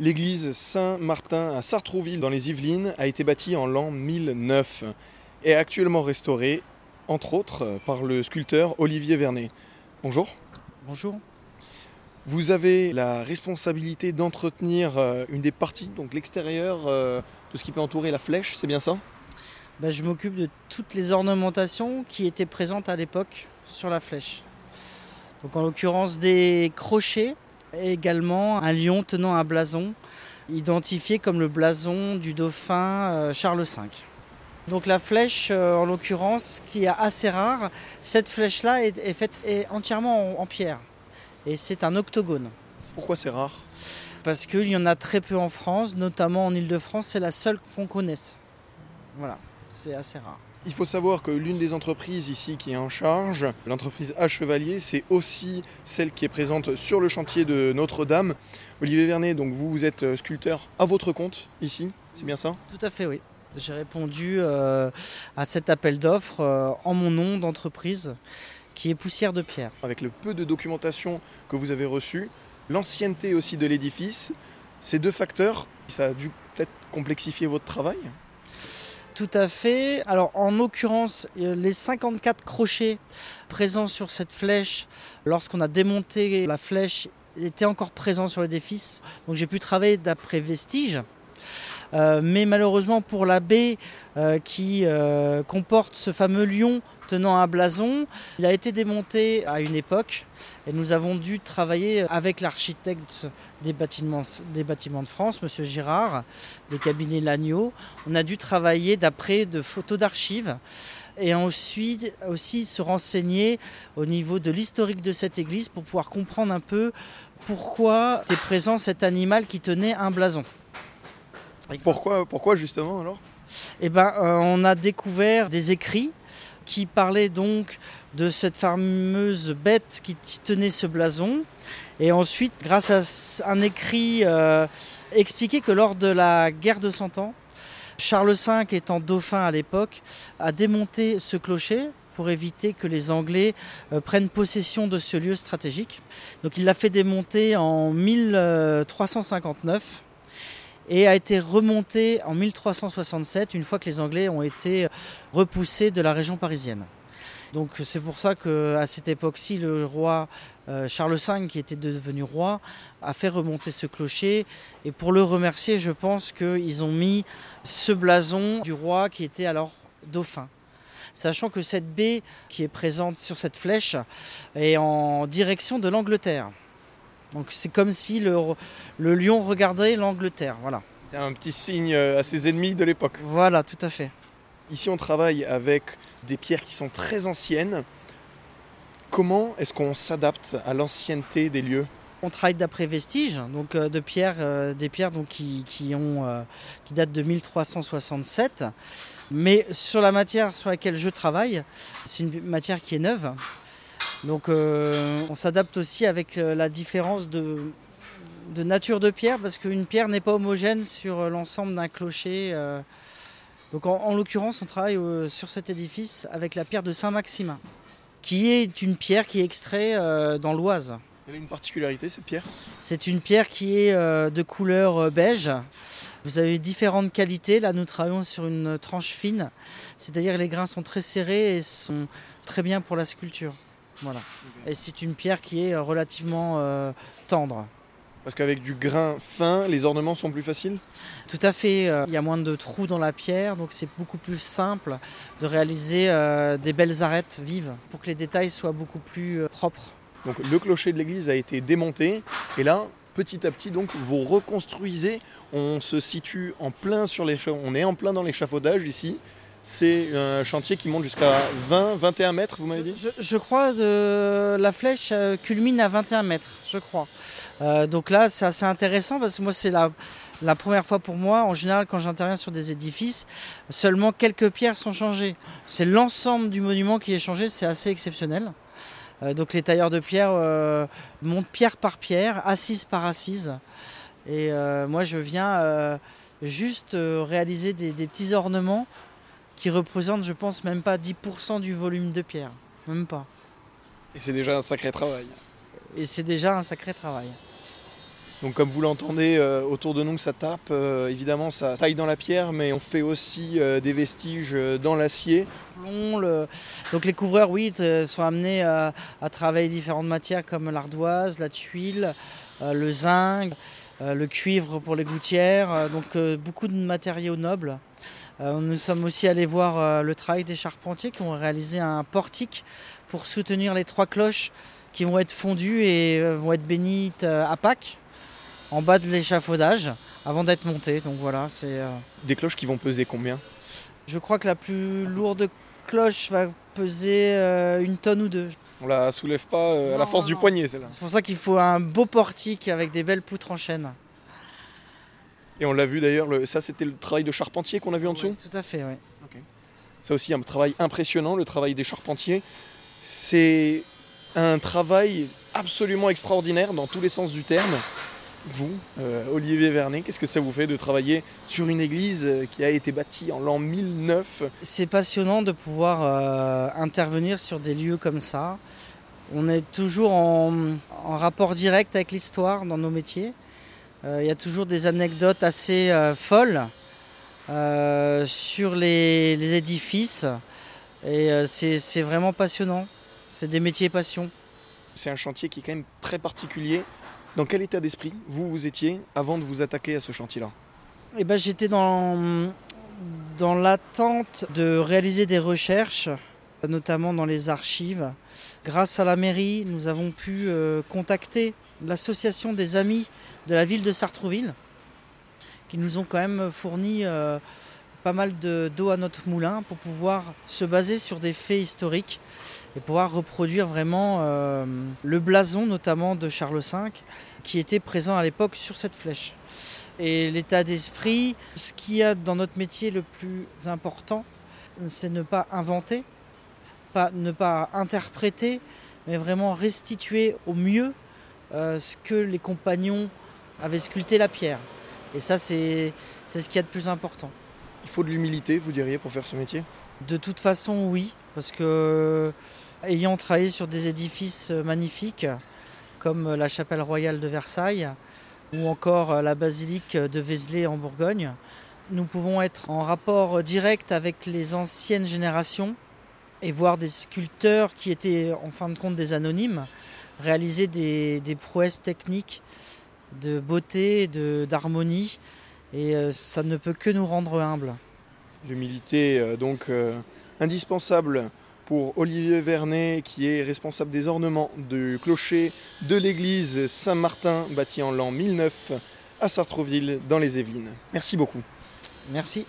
L'église Saint-Martin à Sartrouville dans les Yvelines a été bâtie en l'an 1009 et est actuellement restaurée, entre autres, par le sculpteur Olivier Vernet. Bonjour. Bonjour. Vous avez la responsabilité d'entretenir euh, une des parties, donc l'extérieur, euh, de ce qui peut entourer la flèche, c'est bien ça? Bah, je m'occupe de toutes les ornementations qui étaient présentes à l'époque sur la flèche. Donc en l'occurrence des crochets et également un lion tenant un blason identifié comme le blason du dauphin euh, Charles V. Donc la flèche, euh, en l'occurrence, qui est assez rare, cette flèche-là est, est faite est entièrement en, en pierre. Et c'est un octogone. Pourquoi c'est rare? Parce qu'il y en a très peu en France, notamment en Ile-de-France, c'est la seule qu'on connaisse. Voilà, c'est assez rare. Il faut savoir que l'une des entreprises ici qui est en charge, l'entreprise H Chevalier, c'est aussi celle qui est présente sur le chantier de Notre-Dame. Olivier Vernet, donc vous, vous êtes sculpteur à votre compte ici, c'est bien ça? Tout à fait, oui. J'ai répondu euh, à cet appel d'offres euh, en mon nom d'entreprise qui est Poussière de Pierre. Avec le peu de documentation que vous avez reçu, l'ancienneté aussi de l'édifice, ces deux facteurs, ça a dû peut-être complexifier votre travail? Tout à fait. Alors en l'occurrence, euh, les 54 crochets présents sur cette flèche, lorsqu'on a démonté la flèche, étaient encore présents sur l'édifice. Donc j'ai pu travailler d'après vestige. Euh, mais malheureusement pour la baie euh, qui euh, comporte ce fameux lion tenant un blason, il a été démonté à une époque et nous avons dû travailler avec l'architecte des bâtiments, de France, M. Girard, des cabinets Lagneau. On a dû travailler d'après de photos d'archives et ensuite aussi se renseigner au niveau de l'historique de cette église pour pouvoir comprendre un peu pourquoi était présent cet animal qui tenait un blason. Pourquoi, pourquoi justement alors? Eh ben, euh, on a découvert des écrits qui parlaient donc de cette fameuse bête qui tenait ce blason. Et ensuite, grâce à un écrit euh, expliqué que lors de la guerre de Cent Ans, Charles V, étant dauphin à l'époque, a démonté ce clocher pour éviter que les Anglais euh, prennent possession de ce lieu stratégique. Donc il l'a fait démonter en 1359 et a été remonté en 1367 une fois que les Anglais ont été repoussés de la région parisienne. Donc c'est pour ça qu'à cette époque-ci, le roi euh, Charles V, qui était devenu roi, a fait remonter ce clocher. Et pour le remercier, je pense qu'ils ont mis ce blason du roi qui était alors dauphin. Sachant que cette baie qui est présente sur cette flèche est en direction de l'Angleterre. Donc c'est comme si le, le lion regardait l'Angleterre. Voilà. C'est un petit signe à ses ennemis de l'époque. Voilà, tout à fait. Ici, on travaille avec des pierres qui sont très anciennes. Comment est-ce qu'on s'adapte à l'ancienneté des lieux? On travaille d'après vestiges, donc euh, de pierres, euh, des pierres donc, qui, qui, ont, euh, qui datent de 1367. Mais sur la matière sur laquelle je travaille, c'est une matière qui est neuve. Donc euh, on s'adapte aussi avec la différence de, de nature de pierre, parce qu'une pierre n'est pas homogène sur l'ensemble d'un clocher. Euh, donc en, en l'occurrence, on travaille euh, sur cet édifice avec la pierre de Saint-Maximin, qui est une pierre qui est extraite euh, dans l'Oise. Elle a une particularité, cette pierre? C'est une pierre qui est euh, de couleur euh, beige. Vous avez différentes qualités. Là, nous travaillons sur une tranche fine, c'est-à-dire que les grains sont très serrés et sont très bien pour la sculpture. Voilà. Et c'est une pierre qui est relativement euh, tendre. Parce qu'avec du grain fin, les ornements sont plus faciles? Tout à fait. euh, Il y a moins de trous dans la pierre, donc c'est beaucoup plus simple de réaliser euh, des belles arêtes vives pour que les détails soient beaucoup plus euh, propres. Donc le clocher de l'église a été démonté et là, petit à petit, donc vous reconstruisez. On se situe en plein sur les, on est en plein dans l'échafaudage ici. C'est un chantier qui monte jusqu'à 20, 21 mètres, vous m'avez dit? je, je crois que la flèche euh, culmine à 21 mètres, je crois. Euh, donc là, c'est assez intéressant parce que moi, c'est la, la première fois pour moi. En général, quand j'interviens sur des édifices, seulement quelques pierres sont changées. C'est l'ensemble du monument qui est changé, c'est assez exceptionnel. Euh, donc les tailleurs de pierre euh, montent pierre par pierre, assise par assise. Et moi, je viens juste réaliser des, des petits ornements qui représentent, je pense, même pas 10% du volume de pierre. Même pas. Et c'est déjà un sacré travail. Et c'est déjà un sacré travail. Donc comme vous l'entendez euh, autour de nous, ça tape, euh, évidemment ça taille dans la pierre, mais on fait aussi euh, des vestiges dans l'acier. Donc les couvreurs, oui, sont amenés à, travailler différentes matières comme l'ardoise, la tuile, le zinc, le cuivre pour les gouttières, donc beaucoup de matériaux nobles. Nous sommes aussi allés voir le travail des charpentiers qui ont réalisé un portique pour soutenir les trois cloches qui vont être fondues et vont être bénites à Pâques en bas de l'échafaudage avant d'être monté. Donc voilà, c'est. Euh, Des cloches qui vont peser combien? Je crois que la plus lourde cloche va peser euh, une tonne ou deux. On la soulève pas euh, à la force du poignet, celle-là. C'est pour ça qu'il faut un beau portique avec des belles poutres en chêne. Et on l'a vu d'ailleurs, ça c'était le travail de charpentier qu'on a vu en dessous Tout à fait, oui. Ça aussi un travail impressionnant, le travail des charpentiers. C'est un travail absolument extraordinaire dans tous les sens du terme. Vous, euh, Olivier Vernet, qu'est-ce que ça vous fait de travailler sur une église euh, qui a été bâtie en l'an 1009 C'est passionnant de pouvoir euh, intervenir sur des lieux comme ça. On est toujours en, rapport direct avec l'histoire dans nos métiers. Il y a toujours des anecdotes assez folles sur les, les, édifices. Et c'est vraiment passionnant. C'est des métiers passion. C'est un chantier qui est quand même très particulier dans quel état d'esprit vous vous étiez avant de vous attaquer à ce chantier-là? Eh ben, J'étais dans, dans l'attente de réaliser des recherches, notamment dans les archives. Grâce à la mairie, nous avons pu euh, contacter l'association des amis de la ville de Sartrouville, qui nous ont quand même fourni euh, pas mal d'eau à notre moulin pour pouvoir se baser sur des faits historiques et pouvoir reproduire vraiment euh, le blason notamment de Charles V qui était présent à l'époque sur cette flèche. Et l'état d'esprit, ce qu'il y a dans notre métier le plus important, c'est ne pas inventer, pas, ne pas interpréter, mais vraiment restituer au mieux ce que les compagnons avaient sculpté la pierre. Et ça, c'est ce qu'il y a de plus important. Il faut de l'humilité, vous diriez, pour faire ce métier? De toute façon, oui, parce que ayant travaillé sur des édifices magnifiques, comme la chapelle royale de Versailles ou encore la basilique de Vézelay en Bourgogne, nous pouvons être en rapport direct avec les anciennes générations et voir des sculpteurs qui étaient en fin de compte des anonymes réaliser des, des prouesses techniques de beauté, d'harmonie et euh, ça ne peut que nous rendre humbles. L'humilité, euh, donc euh, indispensable pour Olivier Vernet, qui est responsable des ornements du clocher de l'église Saint-Martin, bâti en l'an 1009 à Sartrouville, dans les Yvelines. Merci beaucoup. Merci.